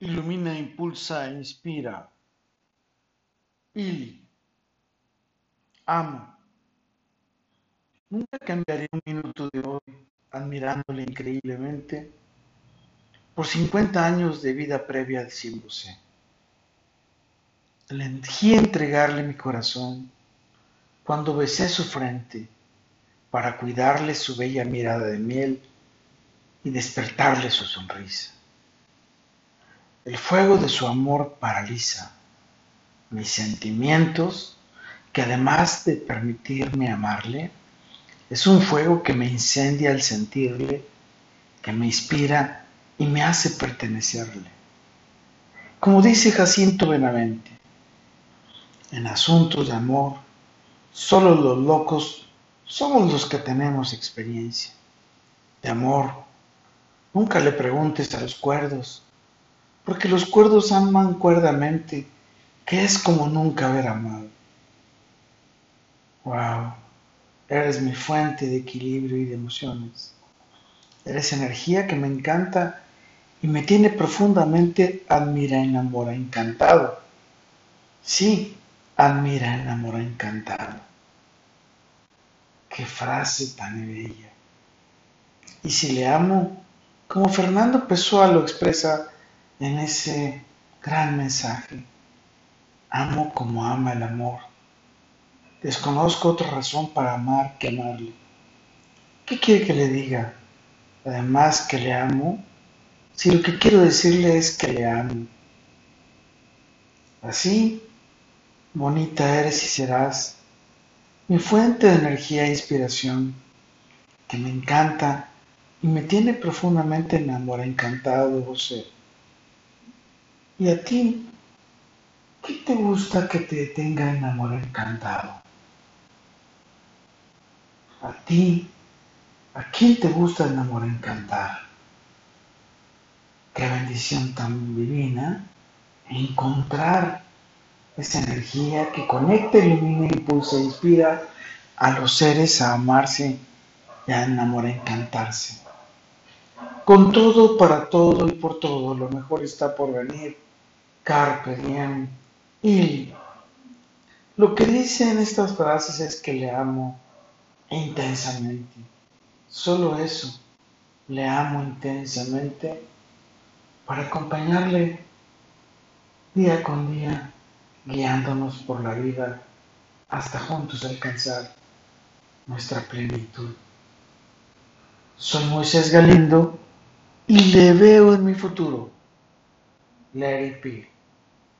Ilumina, impulsa, inspira. Ili. Amo. Nunca cambiaré un minuto de hoy admirándole increíblemente por 50 años de vida previa al Simbose. Elegí entregarle mi corazón cuando besé su frente para cuidarle su bella mirada de miel y despertarle su sonrisa. El fuego de su amor paraliza mis sentimientos que además de permitirme amarle, es un fuego que me incendia al sentirle, que me inspira y me hace pertenecerle. Como dice Jacinto Benavente, en asuntos de amor, solo los locos somos los que tenemos experiencia. De amor, nunca le preguntes a los cuerdos, porque los cuerdos aman cuerdamente, que es como nunca haber amado. Wow, eres mi fuente de equilibrio y de emociones. Eres energía que me encanta y me tiene profundamente admira, enamora, encantado. Sí, admira, enamora, encantado. Qué frase tan bella. Y si le amo, como Fernando Pessoa lo expresa en ese gran mensaje. Amo como ama el amor. Desconozco otra razón para amar que amarle. ¿Qué quiere que le diga? Además que le amo, si lo que quiero decirle es que le amo. Así, bonita eres y serás, mi fuente de energía e inspiración, que me encanta y me tiene profundamente enamorado, encantado de vos. ¿Y a ti? ¿Qué te gusta que te tenga enamorado encantado? A ti, ¿a quién te gusta enamorar encantar? Qué bendición tan divina encontrar esa energía que conecta, ilumina, impulsa, inspira a los seres a amarse y a enamorar, encantarse. Con todo, para todo y por todo, lo mejor está por venir carpe diem. Y lo que dice en estas frases es que le amo intensamente. Solo eso, le amo intensamente para acompañarle día con día, guiándonos por la vida hasta juntos alcanzar nuestra plenitud. Soy Moisés Galindo y le veo en mi futuro. Let it be.